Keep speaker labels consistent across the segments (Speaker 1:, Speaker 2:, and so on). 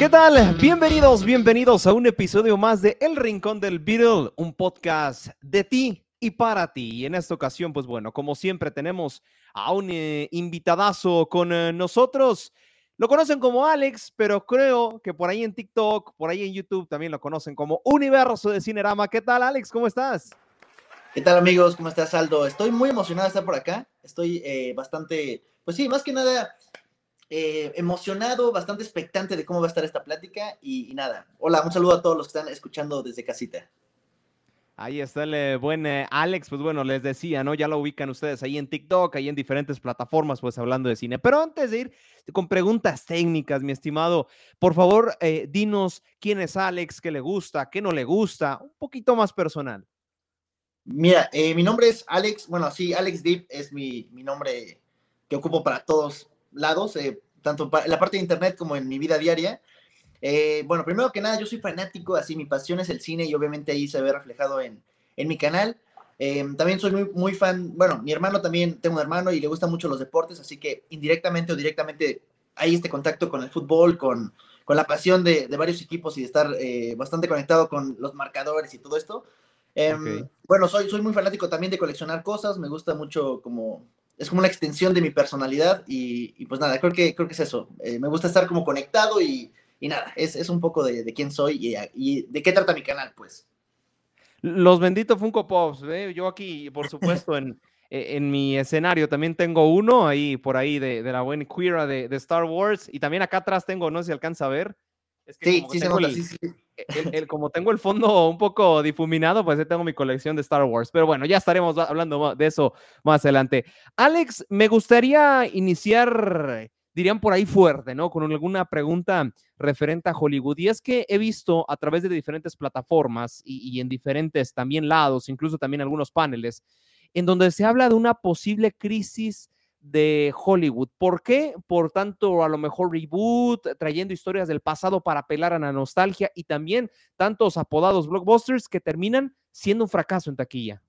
Speaker 1: ¿Qué tal? Bienvenidos, bienvenidos a un episodio más de El Rincón del Beatle, un podcast de ti y para ti. Y en esta ocasión, pues bueno, como siempre tenemos a un eh, invitadazo con eh, nosotros. Lo conocen como Alex, pero creo que por ahí en TikTok, por ahí en YouTube también lo conocen como Universo de Cinerama. ¿Qué tal, Alex? ¿Cómo estás?
Speaker 2: ¿Qué tal, amigos? ¿Cómo estás, Aldo? Estoy muy emocionado de estar por acá. Estoy eh, bastante, pues sí, más que nada eh, emocionado, bastante expectante de cómo va a estar esta plática y, nada. Hola, un saludo a todos los que están escuchando desde casita.
Speaker 1: Ahí está el eh, buen eh, Alex, pues bueno, les decía, ¿no? Ya lo ubican ustedes ahí en TikTok, ahí en diferentes plataformas, pues hablando de cine. Pero antes de ir con preguntas técnicas, mi estimado, por favor, dinos quién es Alex, qué le gusta, qué no le gusta, un poquito más personal.
Speaker 2: Mira, mi nombre es Alex, bueno, sí, Alex Deep es mi, mi nombre que ocupo para todos lados, eh, tanto en la parte de internet como en mi vida diaria. Eh, bueno, primero que nada, yo soy fanático, así mi pasión es el cine y obviamente ahí se ve reflejado en, en mi canal. Eh, también soy muy, muy fan, bueno, mi hermano también, tengo un hermano y le gustan mucho los deportes, así que indirectamente o directamente hay este contacto con el fútbol, con, con la pasión de, de, varios equipos y de estar bastante conectado con los marcadores y todo esto. Em, bueno, soy, soy muy fanático también de coleccionar cosas, me gusta mucho como es como una extensión de mi personalidad y, pues nada, creo que, creo que es eso. Eh, me gusta estar como conectado y, nada, es, es, un poco de, quién soy y, de qué trata mi canal, pues.
Speaker 1: Los benditos Funko Pops, ¿eh? yo aquí, por supuesto, en, e, en mi escenario también tengo uno ahí por ahí de, de la buena Queera de, de, Star Wars y también acá atrás tengo, no sé si alcanza a ver.
Speaker 2: Sí, sí, se nota, sí, sí
Speaker 1: el, como tengo el fondo un poco difuminado, pues tengo mi colección de Star Wars. Pero bueno, ya estaremos hablando de eso más adelante. Alex, me gustaría iniciar, dirían por ahí fuerte, ¿no? Con alguna pregunta referente a Hollywood. Y es que he visto a través de diferentes plataformas y, y en diferentes también lados, incluso también algunos paneles, en donde se habla de una posible crisis de Hollywood. ¿Por qué? Por tanto, a lo mejor reboot, trayendo historias del pasado para apelar a la nostalgia y también tantos apodados blockbusters que terminan siendo un fracaso en taquilla.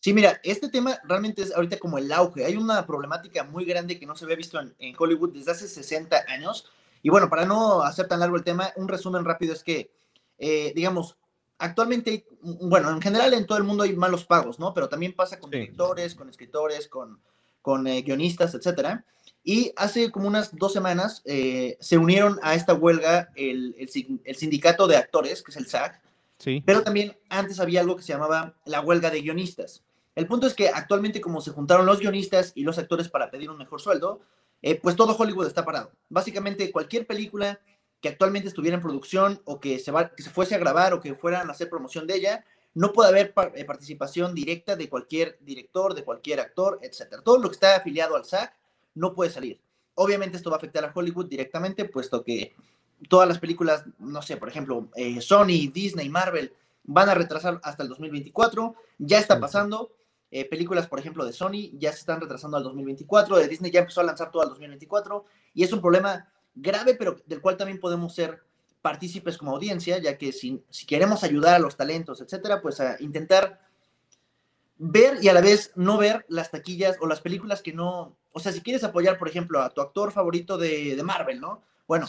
Speaker 2: Sí, mira, este tema realmente es ahorita como el auge. Hay una problemática muy grande que no se había visto en, Hollywood desde hace 60 años. Y bueno, para no hacer tan largo el tema, un resumen rápido es que, eh, digamos, actualmente, bueno, en general en todo el mundo hay malos pagos, ¿no? Pero también pasa con directores, con escritores, con con eh, guionistas, etcétera. Y hace como unas dos semanas eh, se unieron a esta huelga el, el, sindicato de actores, que es el SAG, sí. pero también antes había algo que se llamaba la huelga de guionistas. El punto es que actualmente como se juntaron los guionistas y los actores para pedir un mejor sueldo, eh, pues todo Hollywood está parado. Básicamente cualquier película que actualmente estuviera en producción o que se, va, que se fuese a grabar o que fueran a hacer promoción de ella, no puede haber eh, participación directa de cualquier director, de cualquier actor, etc. Todo lo que está afiliado al SAG no puede salir. Obviamente esto va a afectar a Hollywood directamente, puesto que todas las películas, no sé, por ejemplo, eh, Sony, Disney, Marvel, van a retrasar hasta el 2024. Ya está pasando. Eh, películas, por ejemplo, de Sony ya se están retrasando al 2024. De Disney ya empezó a lanzar todo al 2024. Y es un problema grave, pero del cual también podemos ser partícipes como audiencia, ya que si, si queremos ayudar a los talentos, etcétera, pues a intentar ver y a la vez no ver las taquillas o las películas que no, o sea, si quieres apoyar, por ejemplo, a tu actor favorito de, de Marvel, ¿no? Bueno,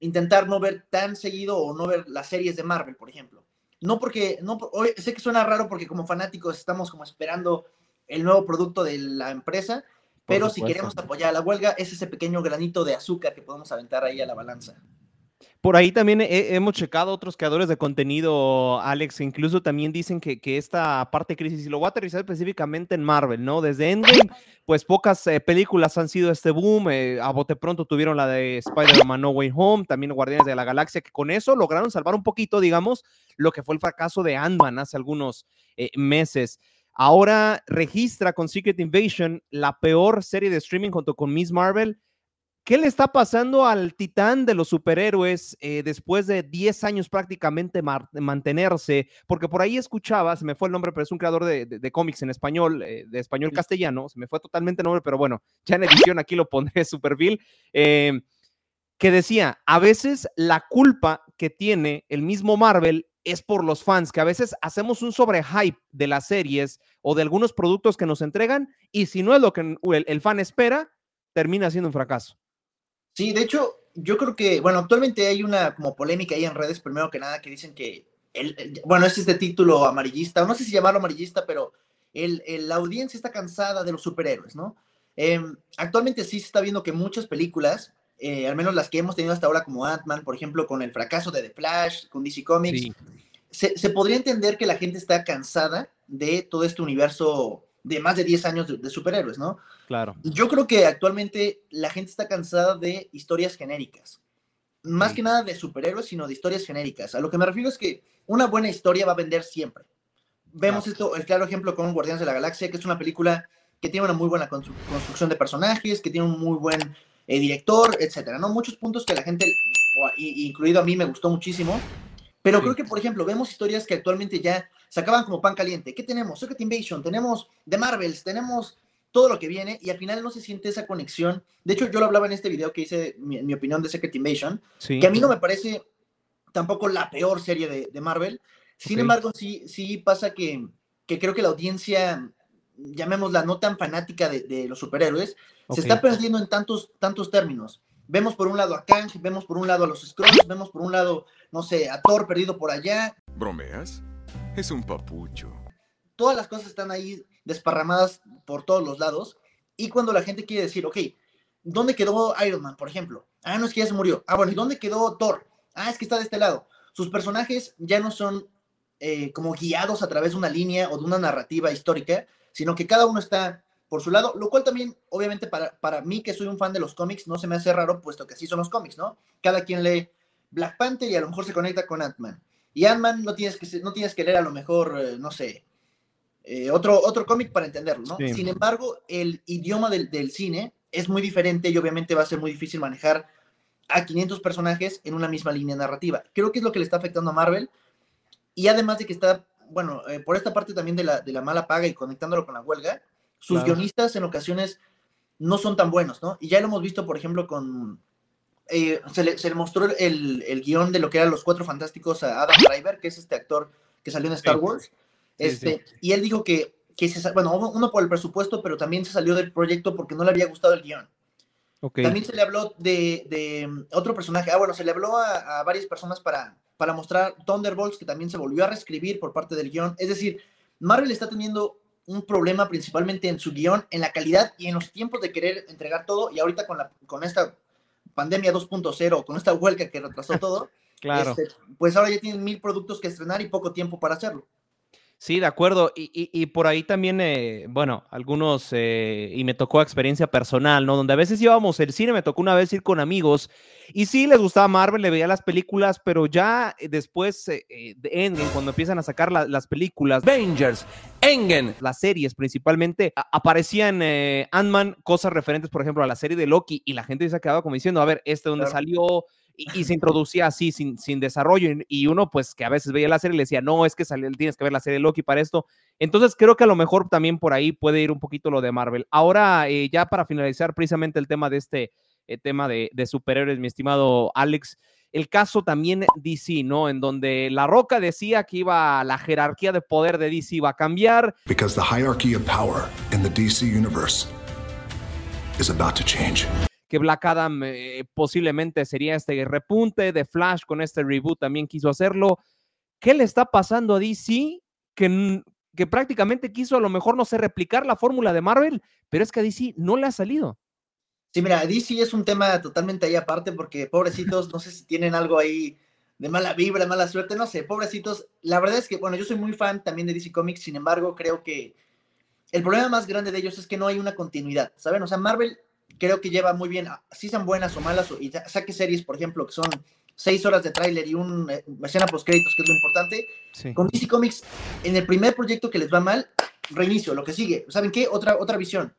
Speaker 2: intentar no ver tan seguido o no ver las series de Marvel, por ejemplo. No porque, no, hoy sé que suena raro porque como fanáticos estamos como esperando el nuevo producto de la empresa, pero si queremos apoyar a la huelga, es ese pequeño granito de azúcar que podemos aventar ahí a la balanza.
Speaker 1: Por ahí también hemos checado otros creadores de contenido, Alex, incluso también dicen que, esta parte crisis, y lo voy a aterrizar específicamente en Marvel, ¿no? Desde Endgame, pues pocas eh, películas han sido este boom, eh, a bote pronto tuvieron la de Spider-Man No Way Home, también Guardianes de la Galaxia, que con eso lograron salvar un poquito, digamos, lo que fue el fracaso de Ant-Man hace algunos eh, meses. Ahora registra con Secret Invasion la peor serie de streaming junto con Miss Marvel, ¿Qué le está pasando al titán de los superhéroes eh, después de 10 años prácticamente mantenerse? Porque por ahí escuchaba, se me fue el nombre, pero es un creador de, cómics en español, eh, de español castellano, se me fue totalmente el nombre, pero bueno, ya en edición aquí lo pondré su perfil, eh, que decía, a veces la culpa que tiene el mismo Marvel es por los fans, que a veces hacemos un sobrehype de las series o de algunos productos que nos entregan y si no es lo que el fan espera, termina siendo un fracaso.
Speaker 2: Sí, de hecho, yo creo que, bueno, actualmente hay una como polémica ahí en redes, primero que nada, que dicen que, el, bueno, es este título amarillista, no sé si llamarlo amarillista, pero el, la audiencia está cansada de los superhéroes, ¿no? Em, actualmente sí se está viendo que muchas películas, eh, al menos las que hemos tenido hasta ahora como Ant-Man, por ejemplo, con el fracaso de The Flash, con DC Comics, se, se, podría entender que la gente está cansada de todo este universo de más de 10 años de, superhéroes, ¿no?
Speaker 1: Claro.
Speaker 2: Yo creo que actualmente la gente está cansada de historias genéricas. Más que nada de superhéroes, sino de historias genéricas. A lo que me refiero es que una buena historia va a vender siempre. Vemos esto, el claro ejemplo con Guardianes de la Galaxia, que es una película que tiene una muy buena construcción de personajes, que tiene un muy buen eh, director, etcétera, ¿no? Muchos puntos que la gente, incluido a mí, me gustó muchísimo. Pero creo que, por ejemplo, vemos historias que actualmente ya se acaban como pan caliente. ¿Qué tenemos? Secret Invasion, tenemos The Marvels, tenemos todo lo que viene y al final no se siente esa conexión. De hecho, yo lo hablaba en este video que hice mi, opinión de Secret Invasion, que a mí no me parece tampoco la peor serie de, Marvel. Sin embargo, sí, sí pasa que, que, creo que la audiencia, llamémosla no tan fanática de, los superhéroes, se está perdiendo en tantos, tantos términos. Vemos por un lado a Kang, vemos por un lado a los Skrulls, vemos por un lado, no sé, a Thor perdido por allá.
Speaker 3: ¿Bromeas? Es un papucho.
Speaker 2: Todas las cosas están ahí desparramadas por todos los lados. Y cuando la gente quiere decir, ok, ¿dónde quedó Iron Man, por ejemplo? Ah, no es que ya se murió. Ah, bueno, ¿y dónde quedó Thor? Ah, es que está de este lado. Sus personajes ya no son eh, como guiados a través de una línea o de una narrativa histórica, sino que cada uno está por su lado, lo cual también, obviamente, para, para mí, que soy un fan de los cómics, no se me hace raro, puesto que así son los cómics, ¿no? Cada quien lee Black Panther y a lo mejor se conecta con Ant-Man. Y Ant-Man no, tienes que, no tienes que leer a lo mejor, eh, no sé, eh, otro, otro cómic para entenderlo, ¿no? Sin embargo, el idioma del, del, cine es muy diferente y obviamente va a ser muy difícil manejar a 500 personajes en una misma línea narrativa. Creo que es lo que le está afectando a Marvel. Y además de que está, bueno, eh, por esta parte también de la, de la mala paga y conectándolo con la huelga, sus guionistas en ocasiones no son tan buenos, ¿no? Y ya lo hemos visto, por ejemplo, con... Eh, se, le, mostró el, el, guion de lo que eran los Cuatro Fantásticos a Adam Driver, que es este actor que salió en Star Wars. Este, Y él dijo que, que se, bueno, uno por el presupuesto, pero también se salió del proyecto porque no le había gustado el guion. También se le habló de, de, otro personaje. Ah, bueno, se le habló a, a, varias personas para, para mostrar Thunderbolts, que también se volvió a reescribir por parte del guion. Es decir, Marvel está teniendo un problema principalmente en su guion, en la calidad y en los tiempos de querer entregar todo. Y ahorita con, la, con esta pandemia 2.0, con esta huelga que retrasó todo,
Speaker 1: claro.
Speaker 2: Este, pues ahora ya tienen mil productos que estrenar y poco tiempo para hacerlo.
Speaker 1: Sí, de acuerdo. Y, por ahí también, eh, bueno, algunos, eh, y me tocó experiencia personal, ¿no? Donde a veces íbamos al cine, me tocó una vez ir con amigos, y sí les gustaba Marvel, le veía las películas, pero ya eh, después de Endgame, cuando empiezan a sacar las películas,
Speaker 4: Avengers, Endgame,
Speaker 1: las series principalmente, aparecían Ant-Man, cosas referentes, por ejemplo, a la serie de Loki, y la gente se quedaba como diciendo, a ver, este dónde salió, y, se introducía así, sin, sin desarrollo. Y, uno, pues, que a veces veía la serie y le decía, no, es que sale, tienes que ver la serie de Loki para esto. Entonces, creo que a lo mejor también por ahí puede ir un poquito lo de Marvel. Ahora, eh, ya para finalizar precisamente el tema de este eh, tema de, de superhéroes, mi estimado Alex, el caso también DC, ¿no? En donde La Roca decía que iba la jerarquía de poder de DC iba a cambiar.
Speaker 3: Because the hierarchy of power in the DC universe is about to change
Speaker 1: que Black Adam eh, posiblemente sería este repunte de Flash con este reboot, también quiso hacerlo. ¿Qué le está pasando a DC? Que, que prácticamente quiso a lo mejor, no sé, replicar la fórmula de Marvel, pero es que a DC no le ha salido.
Speaker 2: Sí, mira, DC es un tema totalmente ahí aparte porque pobrecitos, no sé si tienen algo ahí de mala vibra, mala suerte, no sé, pobrecitos. La verdad es que, bueno, yo soy muy fan también de DC Comics, sin embargo, creo que el problema más grande de ellos es que no hay una continuidad, ¿saben? O sea, Marvel creo que lleva muy bien, si sean buenas o malas, y saque series, por ejemplo, que son seis horas de tráiler y una eh, escena post créditos, que es lo importante. Con DC Comics, en el primer proyecto que les va mal, reinicio, lo que sigue. ¿Saben qué? Otra, otra visión.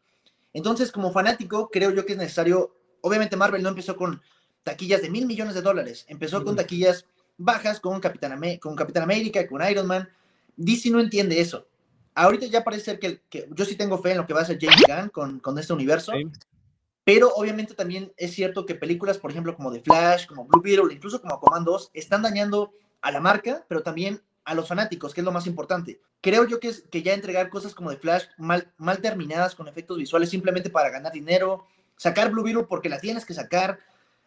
Speaker 2: Entonces, como fanático, creo yo que es necesario. Obviamente, Marvel no empezó con taquillas de mil millones de dólares, empezó con taquillas bajas, con Capitán, con Capitán América, con Iron Man. DC no entiende eso. Ahorita ya parece ser que, que, yo sí tengo fe en lo que va a hacer James Gunn con, con este universo. Pero obviamente también es cierto que películas, por ejemplo, como The Flash, como Blue Beetle, incluso como Commandos, están dañando a la marca, pero también a los fanáticos, que es lo más importante. Creo yo que, es, que ya entregar cosas como The Flash mal, mal terminadas con efectos visuales simplemente para ganar dinero, sacar Blue Beetle porque la tienes que sacar,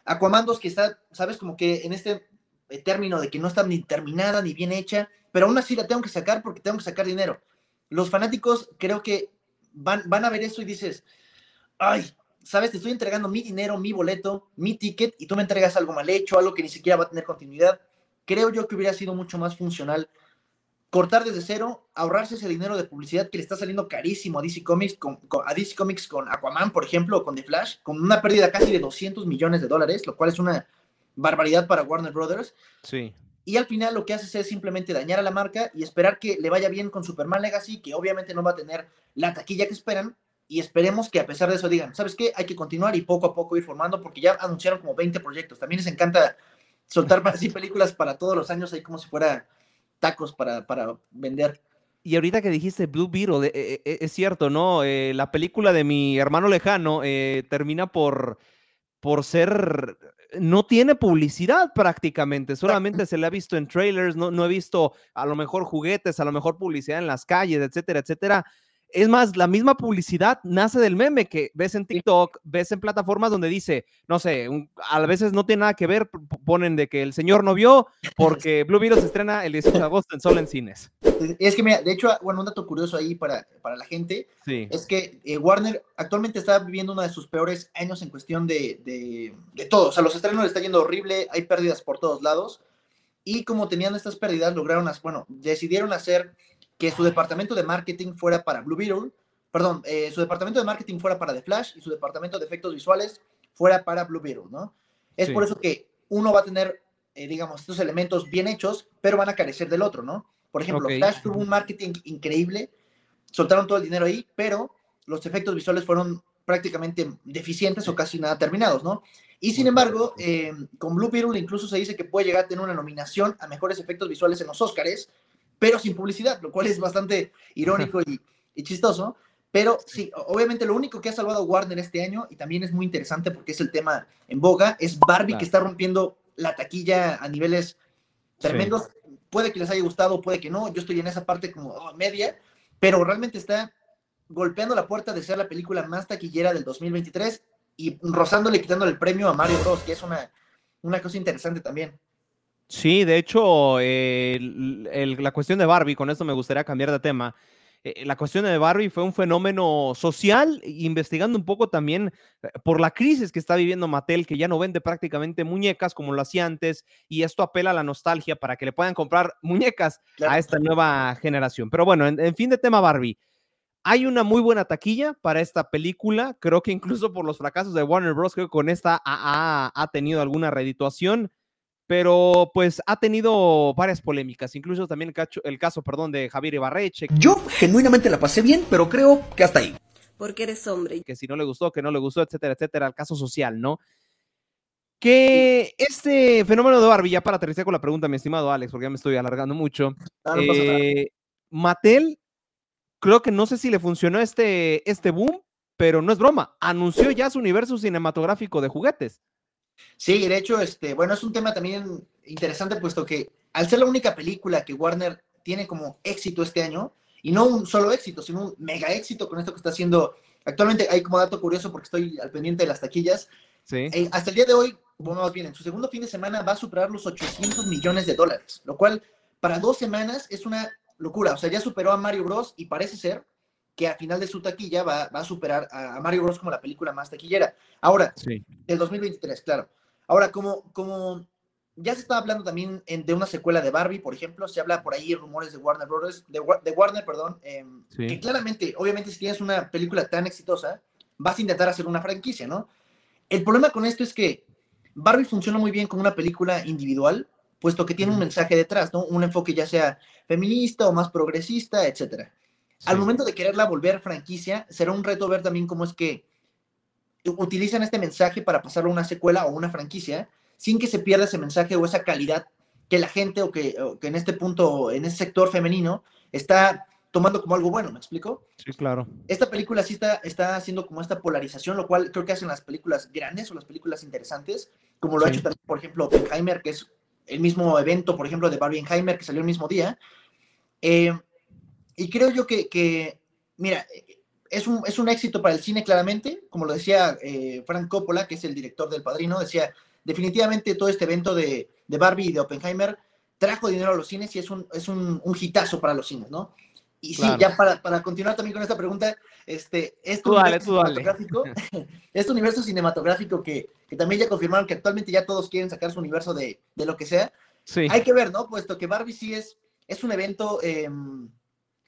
Speaker 2: Aquaman 2 que está, sabes, como que en este eh, término de que no está ni terminada ni bien hecha, pero aún así la tengo que sacar porque tengo que sacar dinero. Los fanáticos creo que van, van a ver eso y dices, ay, sabes, te estoy entregando mi dinero, mi boleto, mi ticket y tú me entregas algo mal hecho, algo que ni siquiera va a tener continuidad. Creo yo que hubiera sido mucho más funcional cortar desde cero, ahorrarse ese dinero de publicidad que le está saliendo carísimo a DC Comics con, a DC Comics con Aquaman, por ejemplo, o con The Flash, con una pérdida casi de 200 millones de dólares, lo cual es una barbaridad para Warner Brothers.
Speaker 1: Sí.
Speaker 2: Y al final lo que haces es simplemente dañar a la marca y esperar que le vaya bien con Superman Legacy, que obviamente no va a tener la taquilla que esperan, y esperemos que a pesar de eso digan, ¿sabes qué? Hay que continuar y poco a poco ir formando, porque ya anunciaron como 20 proyectos. También les encanta soltar así películas para todos los años, ahí como si fuera tacos para, para vender.
Speaker 1: Y ahorita que dijiste Blue Beetle, eh, eh, eh, es cierto, ¿no? la película de mi hermano lejano termina por, por ser, no tiene publicidad prácticamente, solamente se le ha visto en trailers, no, no he visto a lo mejor juguetes, a lo mejor publicidad en las calles, etcétera, etcétera. Es más, la misma publicidad nace del meme que ves en TikTok, ves en plataformas donde dice, no sé, a veces no tiene nada que ver, ponen de que el señor no vio porque Blue Beetle se estrena el 18 de agosto en solo en cines.
Speaker 2: Es que, mira, de hecho, bueno, un dato curioso ahí para, para la gente es que eh, Warner actualmente está viviendo uno de sus peores años en cuestión de, de, de todo. O sea, los estrenos le está yendo horrible, hay pérdidas por todos lados. Y como tenían estas pérdidas, lograron, bueno, decidieron hacer que su departamento de marketing fuera para Blue Beetle, perdón, eh, su departamento de marketing fuera para The Flash y su departamento de efectos visuales fuera para Blue Beetle, ¿no? Es por eso que uno va a tener, eh, digamos, estos elementos bien hechos, pero van a carecer del otro, ¿no? Por ejemplo, Flash tuvo un marketing increíble, soltaron todo el dinero ahí, pero los efectos visuales fueron prácticamente deficientes o casi nada terminados, ¿no? Y sin embargo, eh, con Blue Beetle incluso se dice que puede llegar a tener una nominación a mejores efectos visuales en los Oscars, pero sin publicidad, lo cual es bastante irónico y, chistoso. Pero sí, obviamente lo único que ha salvado Warner este año, y también es muy interesante porque es el tema en boga, es Barbie que está rompiendo la taquilla a niveles tremendos. Puede que les haya gustado, puede que no. Yo estoy en esa parte como oh, media, pero realmente está golpeando la puerta de ser la película más taquillera del 2023 y rozándole, quitándole el premio a Mario Bros, que es una, una cosa interesante también.
Speaker 1: Sí, de hecho, la cuestión de Barbie, con esto me gustaría cambiar de tema. Eh, la cuestión de Barbie fue un fenómeno social, investigando un poco también eh, por la crisis que está viviendo Mattel, que ya no vende prácticamente muñecas como lo hacía antes, y esto apela a la nostalgia para que le puedan comprar muñecas a esta nueva generación. Pero bueno, en, fin de tema Barbie, hay una muy buena taquilla para esta película. Creo que incluso por los fracasos de Warner Bros. Creo que con esta ha, ha tenido alguna redituación pero pues ha tenido varias polémicas, incluso también el caso, perdón, de Javier Ibarreche.
Speaker 5: Yo genuinamente la pasé bien, pero creo que hasta ahí.
Speaker 6: Porque eres hombre.
Speaker 1: Que si no le gustó, que no le gustó, etcétera, etcétera, el caso social, ¿no? Que este fenómeno de Barbie, ya para aterrizar con la pregunta, mi estimado Alex, porque ya me estoy alargando mucho. Ah, eh, Mattel, creo que no sé si le funcionó este, este boom, pero no es broma, anunció ya su universo cinematográfico de juguetes.
Speaker 2: Sí, de hecho, este, bueno, es un tema también interesante, puesto que al ser la única película que Warner tiene como éxito este año, y no un solo éxito, sino un mega éxito con esto que está haciendo actualmente, hay como dato curioso porque estoy al pendiente de las taquillas. Sí. Eh, hasta el día de hoy, bueno, más bien, en su segundo fin de semana va a superar los 800 millones de dólares, lo cual para dos semanas es una locura. O sea, ya superó a Mario Bros. y parece ser que a final de su taquilla va, a superar a, Mario Bros. como la película más taquillera. Ahora, sí. el 2023, claro. Ahora, como, como ya se está hablando también de una secuela de Barbie, por ejemplo, se habla por ahí rumores de Warner Bros., de, Warner, perdón, em, que claramente, obviamente, si tienes una película tan exitosa, vas a intentar hacer una franquicia, ¿no? El problema con esto es que Barbie funciona muy bien como una película individual, puesto que tiene un mensaje detrás, ¿no? Un enfoque ya sea feminista o más progresista, etcétera. Al momento de quererla volver franquicia, será un reto ver también cómo es que utilizan este mensaje para pasarlo a una secuela o una franquicia, sin que se pierda ese mensaje o esa calidad que la gente o que, en este punto, en ese sector femenino, está tomando como algo bueno, ¿me explico?
Speaker 1: Sí, claro.
Speaker 2: Esta película sí está, está haciendo como esta polarización, lo cual creo que hacen las películas grandes o las películas interesantes, como lo ha hecho también, por ejemplo, Oppenheimer, que es el mismo evento, por ejemplo, de Barbieheimer, que salió el mismo día. Eh, y creo yo que, mira, es un, es un, éxito para el cine claramente, como lo decía eh, Frank Coppola, que es el director del Padrino, decía, definitivamente todo este evento de, de Barbie y de Oppenheimer trajo dinero a los cines y es un, es un, un hitazo para los cines, ¿no? Y sí, ya para, para, continuar también con esta pregunta, este, este, universo, cinematográfico, este universo cinematográfico que, que, también ya confirmaron que actualmente ya todos quieren sacar su universo de, de lo que sea, sí. hay que ver, ¿no? Puesto que Barbie sí es, es un evento eh,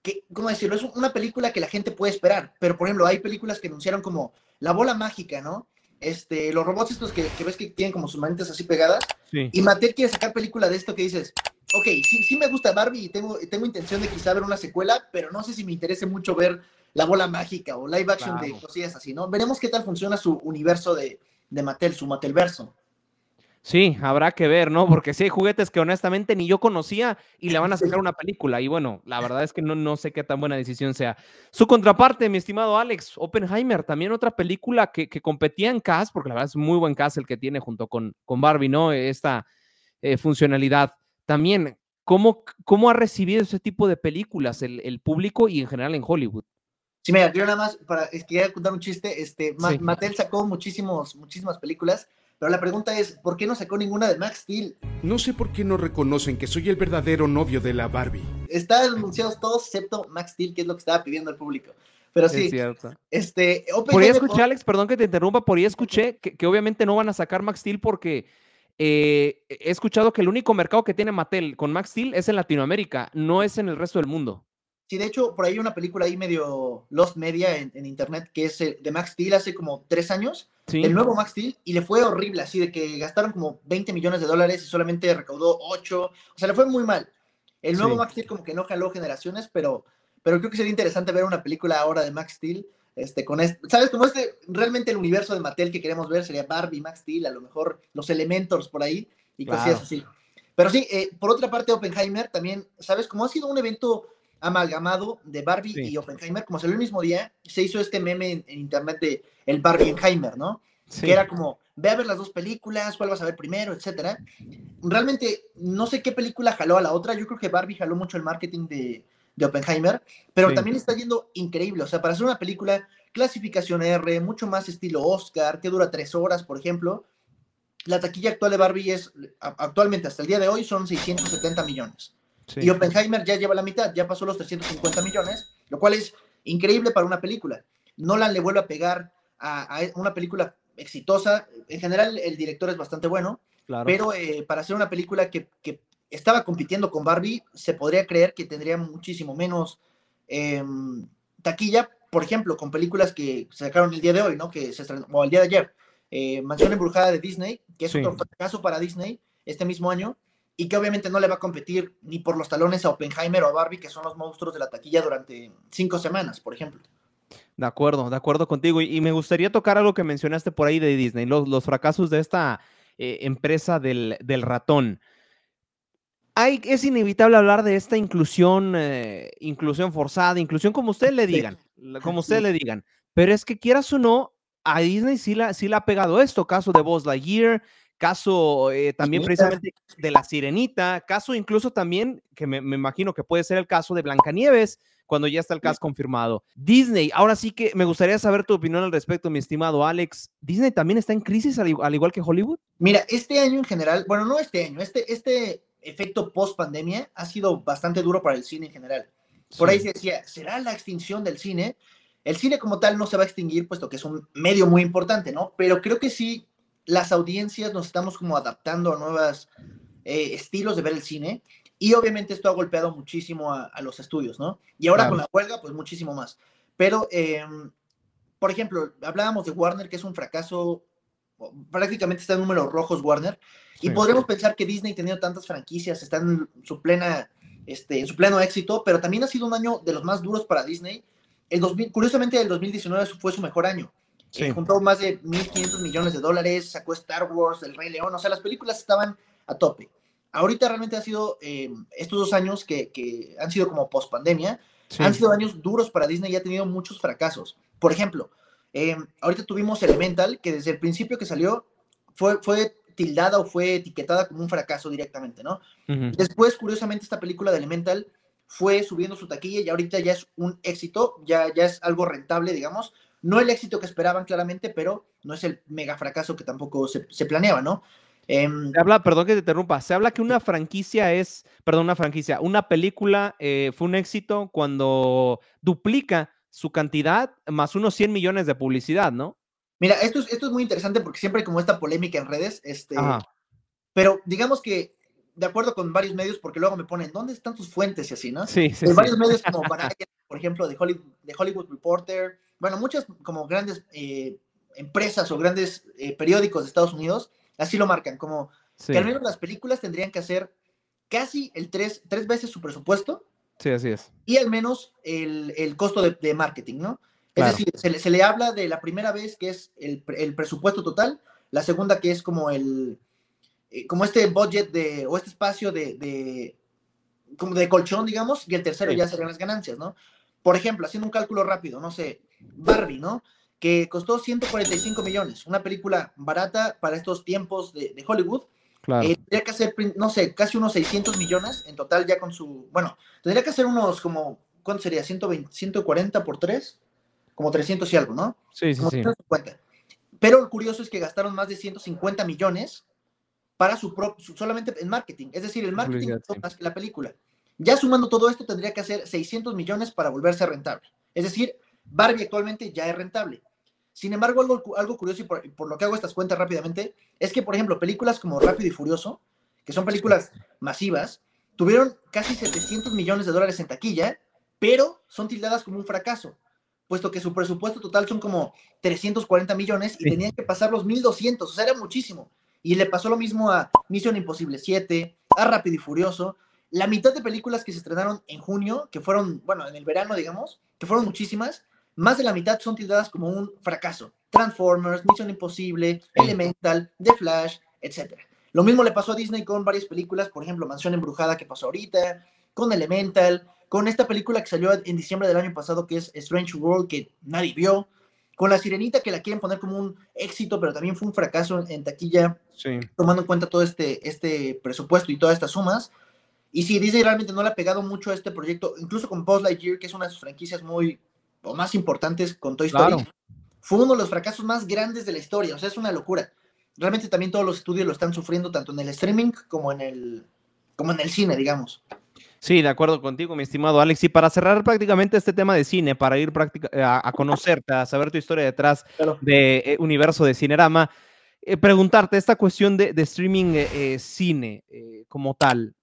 Speaker 2: que, ¿cómo decirlo? Es una película que la gente puede esperar, pero por ejemplo, hay películas que anunciaron como La Bola Mágica, ¿no? Este, los robots estos que, que ves que tienen como sus manitas así pegadas, sí. y Mattel quiere sacar película de esto que dices, ok, sí, sí me gusta Barbie y tengo, tengo intención de quizá ver una secuela, pero no sé si me interese mucho ver la bola mágica o live action claro. de cosillas así, ¿no? Veremos qué tal funciona su universo de, de Mattel, su Mattelverso.
Speaker 1: Sí, habrá que ver, ¿no? Porque sí hay juguetes que honestamente ni yo conocía y le van a sacar una película. Y bueno, la verdad es que no, no sé qué tan buena decisión sea. Su contraparte, mi estimado Alex, Oppenheimer, también otra película que, que competía en cast, porque la verdad es muy buen cast el que tiene junto con, con Barbie, ¿no? Esta eh, funcionalidad también, ¿cómo, ¿cómo ha recibido ese tipo de películas el, el, público y en general en Hollywood?
Speaker 2: Sí, mira, yo nada más, para, quería contar un chiste, este, sí. Mattel sacó muchísimos, muchísimas películas, pero la pregunta es, ¿por qué no sacó ninguna de Max Steel?
Speaker 6: No sé por qué no reconocen que soy el verdadero novio de la Barbie.
Speaker 2: Están anunciados todos excepto Max Steel, que es lo que estaba pidiendo el público. Pero sí,
Speaker 1: es cierto.
Speaker 2: este,
Speaker 1: por ahí escuché, Alex, perdón que te interrumpa, por ahí escuché que, que obviamente no van a sacar Max Steel porque eh, he escuchado que el único mercado que tiene Mattel con Max Steel es en Latinoamérica, no es en el resto del mundo.
Speaker 2: Sí, de hecho, por ahí hay una película ahí medio Lost Media en, en internet que es eh, de Max Steel hace como tres años, sí. el nuevo Max Steel, y le fue horrible, así de que gastaron como 20 millones de dólares y solamente recaudó 8, o sea, le fue muy mal. El nuevo sí. Max Steel como que no jaló generaciones, pero, pero creo que sería interesante ver una película ahora de Max Steel este, con este, ¿sabes? Como este, realmente el universo de Mattel que queremos ver sería Barbie, Max Steel, a lo mejor los Elementors por ahí y claro. cosillas así. Pero sí, eh, por otra parte, Oppenheimer también, ¿sabes? Como ha sido un evento amalgamado de Barbie sí. y Oppenheimer, como salió el mismo día, se hizo este meme en, en internet de el Barbieheimer, ¿no? Sí. Que era como, ve a ver las dos películas, cuál vas a ver primero, etcétera. Realmente, no sé qué película jaló a la otra, yo creo que Barbie jaló mucho el marketing de, de Oppenheimer, pero sí. también está yendo increíble. O sea, para hacer una película clasificación R, mucho más estilo Oscar, que dura tres horas, por ejemplo, la taquilla actual de Barbie es, actualmente hasta el día de hoy, son 670 millones. Sí. Y Oppenheimer ya lleva la mitad, ya pasó los 350 millones, lo cual es increíble para una película. Nolan le vuelve a pegar a, a una película exitosa. En general, el director es bastante bueno, claro. pero eh, para hacer una película que, que estaba compitiendo con Barbie, se podría creer que tendría muchísimo menos eh, taquilla, por ejemplo, con películas que se sacaron el día de hoy, ¿no? Que se estrenó, o el día de ayer. Eh, Mansión Embrujada de Disney, que es sí. otro fracaso para Disney este mismo año, y que obviamente no le va a competir ni por los talones a Oppenheimer o a Barbie, que son los monstruos de la taquilla durante cinco semanas, por ejemplo.
Speaker 1: De acuerdo, de acuerdo contigo. Y, y me gustaría tocar algo que mencionaste por ahí de Disney, los, los fracasos de esta eh, empresa del, del ratón hay, es inevitable hablar de esta inclusión, eh, inclusión forzada, inclusión como ustedes le digan, sí. como ustedes sí. le digan. Pero es que quieras o no, a Disney sí la, sí la ha pegado esto, caso de Buzz Lightyear, caso eh, también precisamente de La Sirenita, caso incluso también, que me, me, imagino que puede ser el caso de Blancanieves, cuando ya está el caso confirmado. Disney, ahora sí que me gustaría saber tu opinión al respecto, mi estimado Alex. ¿Disney también está en crisis al, al igual que Hollywood?
Speaker 2: Mira, este año en general, bueno, no este año, este, este efecto post pandemia ha sido bastante duro para el cine en general. Por sí. ahí se decía, ¿será la extinción del cine? El cine como tal no se va a extinguir, puesto que es un medio muy importante, ¿no? Pero creo que sí, las audiencias nos estamos como adaptando a nuevos eh, estilos de ver el cine. Y obviamente esto ha golpeado muchísimo a, a los estudios, ¿no? Y ahora claro. con la huelga, pues muchísimo más. Pero, eh, por ejemplo, hablábamos de Warner, que es un fracaso prácticamente está en números rojos Warner, sí, y podríamos sí. pensar que Disney teniendo tantas franquicias, está en su plena, este, en su pleno éxito, pero también ha sido un año de los más duros para Disney. El 2000, curiosamente, el 2019 fue su mejor año. Sí. Eh, juntó más de 1.500 millones de dólares, sacó Star Wars, El Rey León, o sea, las películas estaban a tope. Ahorita realmente ha sido eh, estos dos años que, que, han sido como post pandemia, sí. han sido años duros para Disney y ha tenido muchos fracasos. Por ejemplo, eh, ahorita tuvimos Elemental, que desde el principio que salió fue, fue tildada o fue etiquetada como un fracaso directamente, ¿no? Uh -huh. Después, curiosamente, esta película de Elemental fue subiendo su taquilla y ahorita ya es un éxito, ya, ya es algo rentable, digamos. No el éxito que esperaban claramente, pero no es el mega fracaso que tampoco se, se planeaba, ¿no?
Speaker 1: Em, se habla, perdón que te interrumpa, se habla que una franquicia es, perdón, una franquicia, una película eh, fue un éxito cuando duplica su cantidad más unos 100 millones de publicidad, ¿no?
Speaker 2: Mira, esto es, esto es muy interesante porque siempre hay como esta polémica en redes, este, pero digamos que de acuerdo con varios medios, porque luego me ponen, ¿dónde están tus fuentes y así, no?
Speaker 1: Sí, sí.
Speaker 2: En varios medios como por ejemplo, de Hollywood, de Hollywood Reporter, bueno, muchas como grandes eh, empresas o grandes eh, periódicos de Estados Unidos Así lo marcan, como que al menos las películas tendrían que hacer casi el tres, tres veces su presupuesto.
Speaker 1: Sí, así es.
Speaker 2: Y al menos el, el costo de, de, marketing, ¿no? Es decir, se le, se le, habla de la primera vez que es el, el, presupuesto total, la segunda que es como el, eh, como este budget de, o este espacio de, de como de colchón, digamos, y el tercero ya serían las ganancias, ¿no? Por ejemplo, haciendo un cálculo rápido, no sé, Barbie, ¿no? que costó 145 millones, una película barata para estos tiempos de, Hollywood.
Speaker 1: Claro.
Speaker 2: Eh, tendría que hacer, no sé, casi unos 600 millones en total ya con su, bueno, tendría que hacer unos como, ¿cuánto sería? 120, 140 por 3, como 300 y algo, ¿no?
Speaker 1: Sí, sí,
Speaker 2: como
Speaker 1: sí.
Speaker 2: Pero lo curioso es que gastaron más de 150 millones para su propio, solamente en marketing, es decir, el marketing más que la película. Ya sumando todo esto, tendría que hacer 600 millones para volverse rentable. Es decir, Barbie actualmente ya es rentable. Sin embargo, algo, algo curioso y por, lo que hago estas cuentas rápidamente, es que, por ejemplo, películas como Rápido y Furioso, que son películas masivas, tuvieron casi 700 millones de dólares en taquilla, pero son tildadas como un fracaso, puesto que su presupuesto total son como 340 millones y tenían que pasar los 1200, o sea, era muchísimo. Y le pasó lo mismo a Misión Imposible 7, a Rápido y Furioso. La mitad de películas que se estrenaron en junio, que fueron, bueno, en el verano, digamos, que fueron muchísimas, más de la mitad son tildadas como un fracaso. Transformers, Misión Imposible, Elemental, The Flash, etc. Lo mismo le pasó a Disney con varias películas, por ejemplo, Mansión Embrujada que pasó ahorita, con Elemental, con esta película que salió en diciembre del año pasado que es Strange World que nadie vio, con La Sirenita que la quieren poner como un éxito, pero también fue un fracaso en, taquilla, tomando en cuenta todo este, este presupuesto y todas estas sumas. Y sí, Disney realmente no le ha pegado mucho a este proyecto, incluso con Post Lightyear, que es una de sus franquicias muy o más importantes con Toy Story, fue uno de los fracasos más grandes de la historia. O sea, es una locura. Realmente también todos los estudios lo están sufriendo, tanto en el streaming como en el, como en el cine, digamos.
Speaker 1: Sí, de acuerdo contigo, mi estimado Alex. Y para cerrar prácticamente este tema de cine, para ir a, conocerte, a saber tu historia detrás de eh, universo de Cinerama, eh, preguntarte esta cuestión de, streaming eh, cine como tal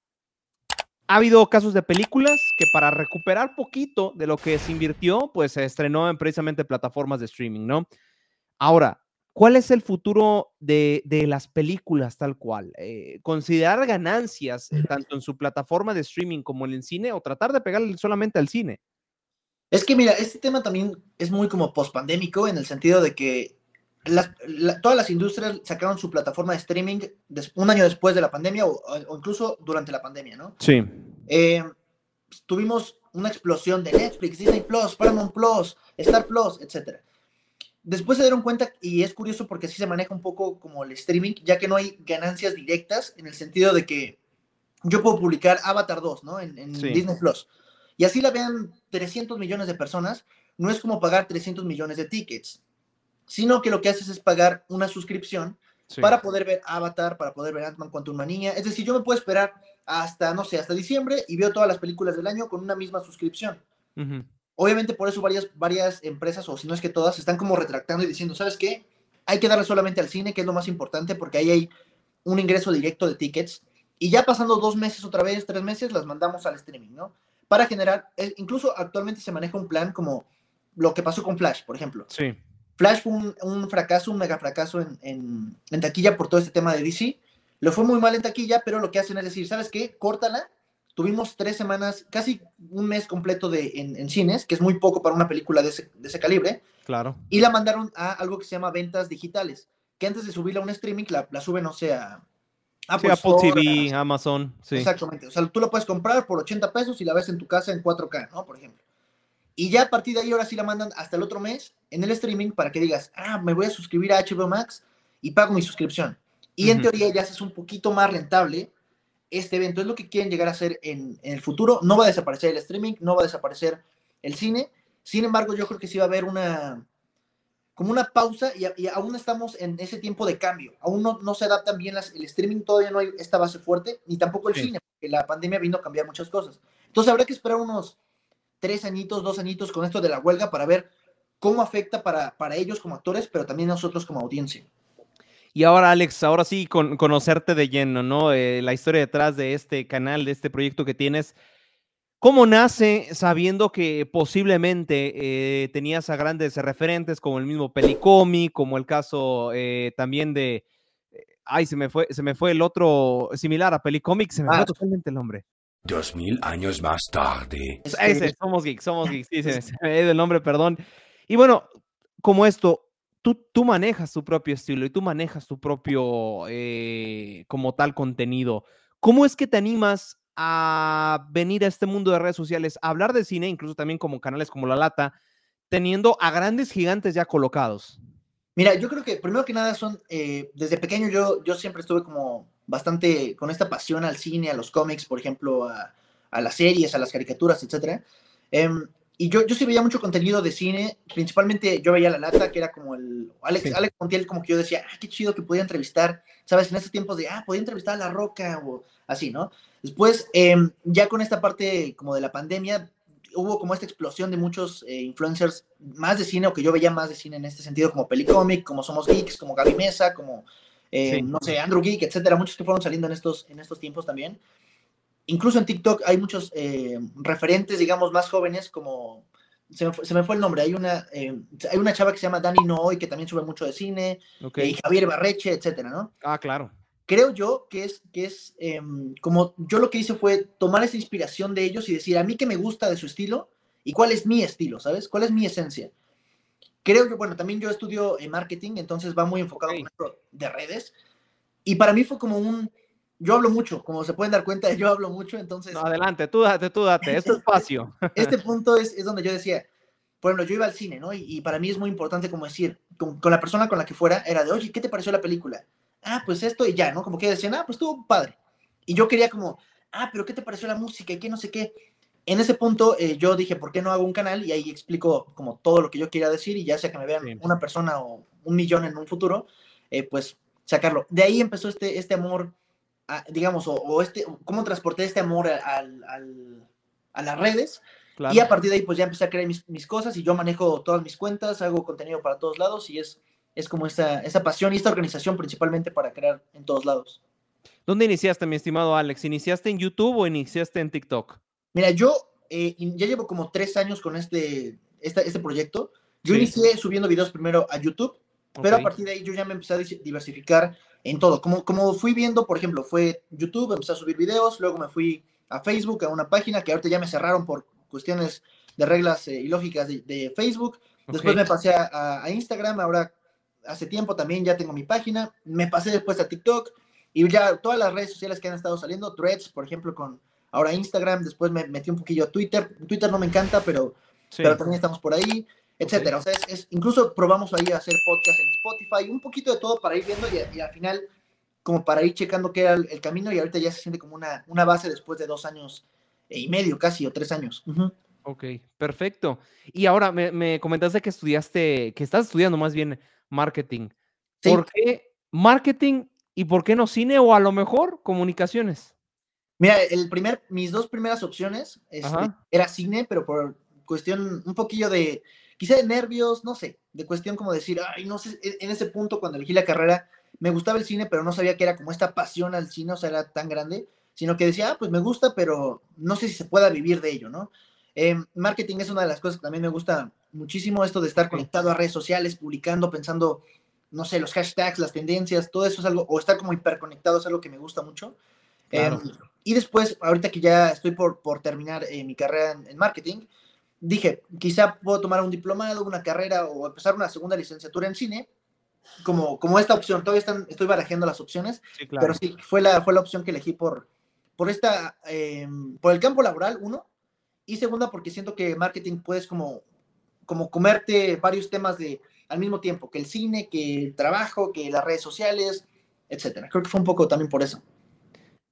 Speaker 1: ha habido casos de películas que para recuperar poquito de lo que se invirtió, pues se estrenó en precisamente plataformas de streaming, ¿no? Ahora, ¿cuál es el futuro de, las películas tal cual? Eh, ¿Considerar ganancias eh, tanto en su plataforma de streaming como en el cine o tratar de pegarle solamente al cine?
Speaker 2: Es que mira, este tema también es muy como post-pandémico en el sentido de que todas las industrias sacaron su plataforma de streaming un año después de la pandemia o, incluso durante la pandemia, ¿no?
Speaker 1: Sí.
Speaker 2: Eh, tuvimos una explosión de Netflix, Disney Plus, Paramount Plus, Star Plus, etc. Después se dieron cuenta, y es curioso porque así se maneja un poco como el streaming, ya que no hay ganancias directas en el sentido de que yo puedo publicar Avatar 2, ¿no? En, Disney Plus. Y así la vean 300 millones de personas, no es como pagar 300 millones de tickets sino que lo que haces es pagar una suscripción para poder ver Avatar, para poder ver Ant-Man cuanto una niña. Es decir, yo me puedo esperar hasta, no sé, hasta diciembre y veo todas las películas del año con una misma suscripción. Obviamente por eso varias, varias empresas, o si no es que todas, están como retractando y diciendo, ¿sabes qué? Hay que darle solamente al cine, que es lo más importante, porque ahí hay un ingreso directo de tickets. Y ya pasando dos meses otra vez, tres meses, las mandamos al streaming, ¿no? Para generar, eh, incluso actualmente se maneja un plan como lo que pasó con Flash, por ejemplo.
Speaker 1: Sí.
Speaker 2: Flash fue un, fracaso, un mega fracaso en, taquilla por todo este tema de DC. Lo fue muy mal en taquilla, pero lo que hacen es decir, ¿sabes qué? Córtala. Tuvimos tres semanas, casi un mes completo de, en, cines, que es muy poco para una película de ese, calibre.
Speaker 1: Claro.
Speaker 2: Y la mandaron a algo que se llama ventas digitales, que antes de subirla a un streaming, la, la suben, no sé, a
Speaker 1: Apple, TV, Amazon. Sí.
Speaker 2: Exactamente. O sea, tú la puedes comprar por 80 pesos y la ves en tu casa en 4K, ¿no? Por ejemplo. Y ya a partir de ahí ahora sí la mandan hasta el otro mes en el streaming para que digas, ah, me voy a suscribir a HBO Max y pago mi suscripción. Y en teoría ya es un poquito más rentable este evento. Es lo que quieren llegar a hacer en, el futuro. No va a desaparecer el streaming, no va a desaparecer el cine. Sin embargo, yo creo que sí va a haber una, como una pausa y, y aún estamos en ese tiempo de cambio. Aún no, no se adaptan bien las, el streaming, todavía no hay esta base fuerte, ni tampoco el
Speaker 1: Sí.
Speaker 2: cine, porque la pandemia vino a cambiar muchas cosas. Entonces habrá que esperar unos tres añitos, dos añitos con esto de la huelga para ver cómo afecta para, para ellos como actores, pero también nosotros como audiencia.
Speaker 1: Y ahora, Alex, ahora sí, con, conocerte de lleno, ¿no? Eh, la historia detrás de este canal, de este proyecto que tienes. ¿Cómo nace sabiendo que posiblemente eh, tenías a grandes referentes como el mismo Pelicomi, como el caso eh, también de... eh, Ay, se me fue, se me fue el otro similar a Pelicomic, se me
Speaker 2: Ah.
Speaker 1: fue totalmente el nombre.
Speaker 7: Dos mil años más tarde.
Speaker 1: Ese, somos geeks, somos geeks, sí, se, me- se me ha ido el nombre, perdón. Y bueno, como esto, tú, tú manejas tu propio estilo y tú manejas tu propio, eh, como tal, contenido. ¿Cómo es que te animas a venir a este mundo de redes sociales, a hablar de cine, incluso también como canales como La Lata, teniendo a grandes gigantes ya colocados?
Speaker 2: Mira, yo creo que primero que nada son, eh, desde pequeño yo, yo siempre estuve como bastante con esta pasión al cine, a los cómics, por ejemplo, a, a las series, a las caricaturas, etc. y yo, yo sí veía mucho contenido de cine, principalmente yo veía La Lata, que era como el Alex,
Speaker 1: Sí.
Speaker 2: Alex Montiel, como que yo decía, ah, qué chido que podía entrevistar, ¿sabes? En esos tiempos de, ah, podía entrevistar a La Roca o así, ¿no? Después, em, ya con esta parte como de la pandemia, hubo como esta explosión de muchos eh, influencers más de cine, o que yo veía más de cine en este sentido, como Pelicomic, como Somos Geeks, como Gaby Mesa, como, eh,
Speaker 1: Sí.
Speaker 2: no sé, Andrew Geek, etcétera, muchos que fueron saliendo en estos, en estos tiempos también. Incluso en TikTok hay muchos eh, referentes, digamos, más jóvenes, como, se me, fue, se me fue el nombre, hay una, eh, hay una chava que se llama Dani Nooy, que también sube mucho de cine,
Speaker 1: Ok.
Speaker 2: y Javier Barreche, etcétera, ¿no?
Speaker 1: Ah, claro.
Speaker 2: creo yo que es, que es em, como yo lo que hice fue tomar esa inspiración de ellos y decir a mí qué me gusta de su estilo y cuál es mi estilo, ¿sabes? ¿Cuál es mi esencia? Creo yo, bueno, también yo estudio en marketing, entonces va muy enfocado de redes y para mí fue como un, yo hablo mucho, como se pueden dar cuenta, yo hablo mucho, entonces
Speaker 1: No, adelante, tú date, tú date, es tu espacio.
Speaker 2: este punto es, es donde yo decía, por ejemplo, yo iba al cine, ¿no? Y, y para mí es muy importante como decir, con, con la persona con la que fuera, era de, oye, ¿qué te pareció la película? Ah, pues esto y ya, ¿no? Como que decían, ah, pues estuvo padre. Y yo quería como, ah, pero ¿qué te pareció la música? Y qué no sé qué. En ese punto eh, yo dije, ¿por qué no hago un canal? Y ahí explico como todo lo que yo quería decir y ya sea que me vean
Speaker 1: Sí.
Speaker 2: una persona o un millón en un futuro, eh, pues sacarlo. De ahí empezó este, este amor, a- digamos, o, o este, cómo transporté este amor a- al- al- a las redes
Speaker 1: Claro.
Speaker 2: y a partir de ahí, pues ya empecé a crear mis, mis cosas y yo manejo todas mis cuentas, hago contenido para todos lados y es, es como esa, esa pasión y esta organización principalmente para crear en todos lados.
Speaker 1: ¿Dónde iniciaste, mi estimado Alex? ¿Iniciaste en YouTube o iniciaste en TikTok?
Speaker 2: Mira, yo eh, ya llevo como tres años con este, esta- este proyecto. Yo
Speaker 1: Sí.
Speaker 2: inicié subiendo videos primero a YouTube, pero a partir de ahí yo ya me empecé a diversificar en todo. Como, como fui viendo, por ejemplo, fue YouTube, empecé a subir videos, luego me fui a Facebook, a una página que ahorita ya me cerraron por cuestiones de reglas eh, ilógicas de, de Facebook. Después
Speaker 1: Ok.
Speaker 2: me pasé a, a- a Instagram, ahora hace tiempo también ya tengo mi página. Me pasé después a TikTok y ya todas las redes sociales que han estado saliendo, Threads, por ejemplo, con ahora Instagram, después me metí un poquillo a Twitter. Twitter no me encanta, pero,
Speaker 1: Sí.
Speaker 2: pero también estamos por ahí, etcétera. O sea, es, es- incluso probamos ahí a hacer podcast en Spotify, un poquito de todo para ir viendo y, y al final como para ir checando qué era el, el camino y ahorita ya se siente como una, una base después de dos años y medio casi o tres años.
Speaker 1: Ok, perfecto. Y ahora me, me comentaste que estudiaste, que estás estudiando más bien marketing.
Speaker 2: Sí.
Speaker 1: ¿Por qué marketing y por qué no cine o a lo mejor comunicaciones?
Speaker 2: Mira, el primer, mis dos primeras opciones este, era cine, pero por cuestión un poquillo de, quizá de nervios, no sé, de cuestión como decir, ay, no sé, en en ese punto cuando elegí la carrera, me gustaba el cine, pero no sabía que era como esta pasión al cine, o sea, era tan grande, sino que decía, ah, pues me gusta, pero no sé si se pueda vivir de ello, ¿no? Eh, marketing es una de las cosas que también me gusta muchísimo, esto de estar conectado a redes sociales, publicando, pensando, no sé, los hashtags, las tendencias, todo eso es algo, o estar como hiperconectado es algo que me gusta mucho.
Speaker 1: Claro.
Speaker 2: Em, y después, ahorita que ya estoy por, por terminar eh, mi carrera en, en marketing, dije, quizá puedo tomar un diplomado, una carrera o empezar una segunda licenciatura en cine, como, como esta opción. Todavía están, estoy barajeando las opciones,
Speaker 1: Sí,
Speaker 2: pero sí, fue la, fue la opción que elegí por, por, esta, em, por el campo laboral, uno, y segunda, porque siento que marketing puedes como, como comerte varios temas de, al mismo tiempo, que el cine, que el trabajo, que las redes sociales, etcétera. Creo que fue un poco también por eso.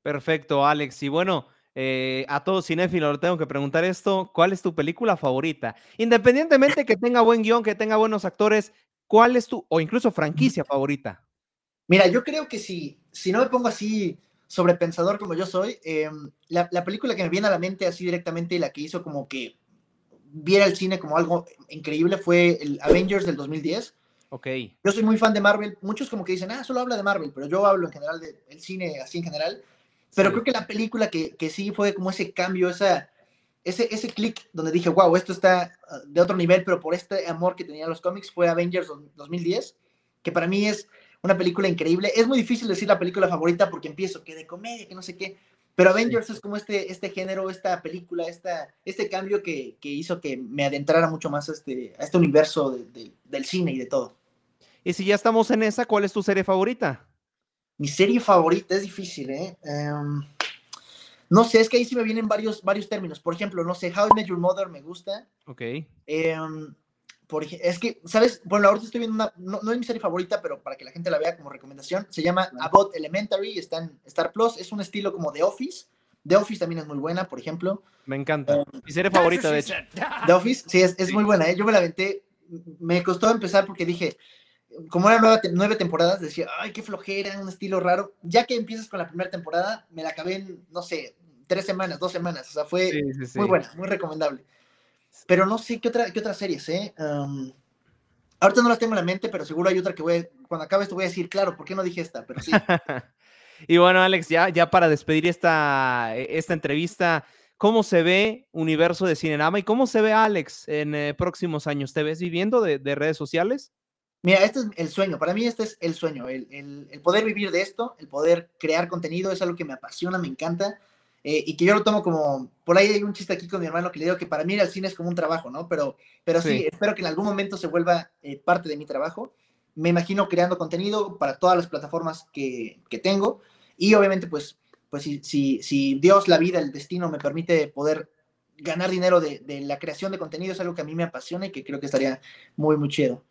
Speaker 1: Perfecto, Alex. Y bueno, eh, a todo cinéfilo le tengo que preguntar esto. ¿Cuál es tu película favorita? Independientemente que tenga buen guion, que tenga buenos actores, ¿cuál es tu, o incluso franquicia favorita?
Speaker 2: Mira, yo creo que si, si no me pongo así sobrepensador como yo soy, em, la, la, película que me viene a la mente así directamente y la que hizo como que viera el cine como algo increíble fue el Avengers del 2010.
Speaker 1: Ok.
Speaker 2: Yo soy muy fan de Marvel. Muchos como que dicen, ah, solo habla de Marvel, pero yo hablo en general del cine así en general. Pero creo que la película que, que, sí fue como ese cambio, esa, ese, ese clic donde dije, wow, esto está ah, de otro nivel, pero por este amor que tenía los cómics, fue Avengers 2010, que para mí es una película increíble. Es muy difícil decir la película favorita porque empiezo que de comedia, que no sé qué, pero Avengers sí. es como este, este género, esta película, esta, este cambio que, que hizo que me adentrara mucho más a este, a este universo de, de, del cine y de todo.
Speaker 1: Y si ya estamos en esa, ¿cuál es tu serie favorita?
Speaker 2: Mi serie favorita es difícil, ¿eh? Um, no sé, es que ahí sí me vienen varios, varios términos. Por ejemplo, no sé, How I Met Your Mother me gusta.
Speaker 1: Ok.
Speaker 2: Um, por, es que, ¿sabes? Bueno, ahorita estoy viendo una, no, no, es mi serie favorita, pero para que la gente la vea como recomendación, se llama About Elementary, está en Star Plus, es un estilo como The Office. The Office también es muy buena, por ejemplo.
Speaker 1: Me encanta. Um, mi serie favorita, de hecho.
Speaker 2: The Office, sí, es, es sí. muy buena, ¿eh? Yo me la aventé, me costó empezar porque dije, como eran nueve, nueve, temporadas, decía, ay, qué flojera, un estilo raro. Ya que empiezas con la primera temporada, me la acabé en, no sé, tres semanas, dos semanas. O sea, fue sí, sí, muy buena, muy recomendable. Pero no sé qué otra, qué otra series, ¿eh? Um, ahorita no las tengo en la mente, pero seguro hay otra que voy, cuando acabe esto voy a decir, claro, ¿por qué no dije esta? Pero sí.
Speaker 1: y bueno, Alex, ya, ya para despedir esta, esta entrevista, ¿cómo se ve Universo de Cinerama y cómo se ve Alex en eh, próximos años? ¿Te ves viviendo de, de redes sociales?
Speaker 2: Mira, este es el sueño, para mí este es el sueño, el, el, el, poder vivir de esto, el poder crear contenido, es algo que me apasiona, me encanta, eh, y que yo lo tomo como, por ahí hay un chiste aquí con mi hermano que le digo que para mí el cine es como un trabajo, ¿no? Pero, pero sí, sí espero que en algún momento se vuelva eh, parte de mi trabajo, me imagino creando contenido para todas las plataformas que, que tengo, y obviamente pues, pues si, si, si, Dios, la vida, el destino me permite poder ganar dinero de, de la creación de contenido, es algo que a mí me apasiona y que creo que estaría muy, muy chido.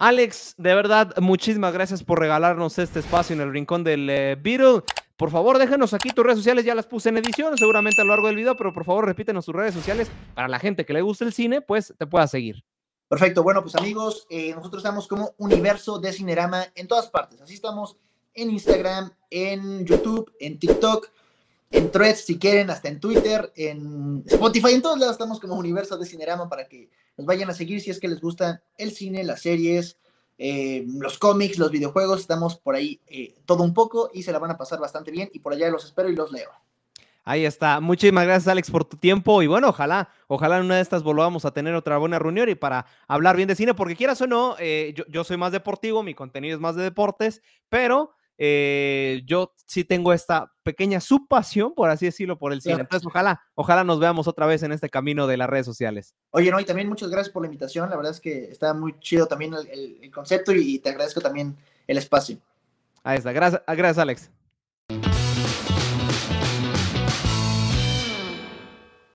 Speaker 1: Alex, de verdad, muchísimas gracias por regalarnos este espacio en el rincón del eh, Beatle. Por favor, déjanos aquí tus redes sociales, ya las puse en edición, seguramente a lo largo del video, pero por favor repítenos tus redes sociales para la gente que le guste el cine, pues te pueda seguir.
Speaker 2: Perfecto, bueno, pues amigos, eh, nosotros estamos como Universo de Cinerama en todas partes, así estamos en Instagram, en YouTube, en TikTok, en Threads, si quieren, hasta en Twitter, en Spotify, en todos lados estamos como Universo de Cinerama para que nos vayan a seguir si es que les gusta el cine, las series, eh, los cómics, los videojuegos, estamos por ahí eh, todo un poco y se la van a pasar bastante bien y por allá los espero y los leo.
Speaker 1: Ahí está. Muchísimas gracias, Alex, por tu tiempo. Y bueno, ojalá, ojalá en una de estas volvamos a tener otra buena reunión y para hablar bien de cine, porque quieras o no, eh, yo, yo soy más deportivo, mi contenido es más de deportes, pero eh, yo sí tengo esta pequeña subpasión, por así decirlo, por el cine. Entonces, ojalá, ojalá nos veamos otra vez en este camino de las redes sociales.
Speaker 2: Oye, no, y también muchas gracias por la invitación. La verdad es que está muy chido también el, el, el concepto y te agradezco también el espacio.
Speaker 1: Ahí está. Gracias, gracias Alex.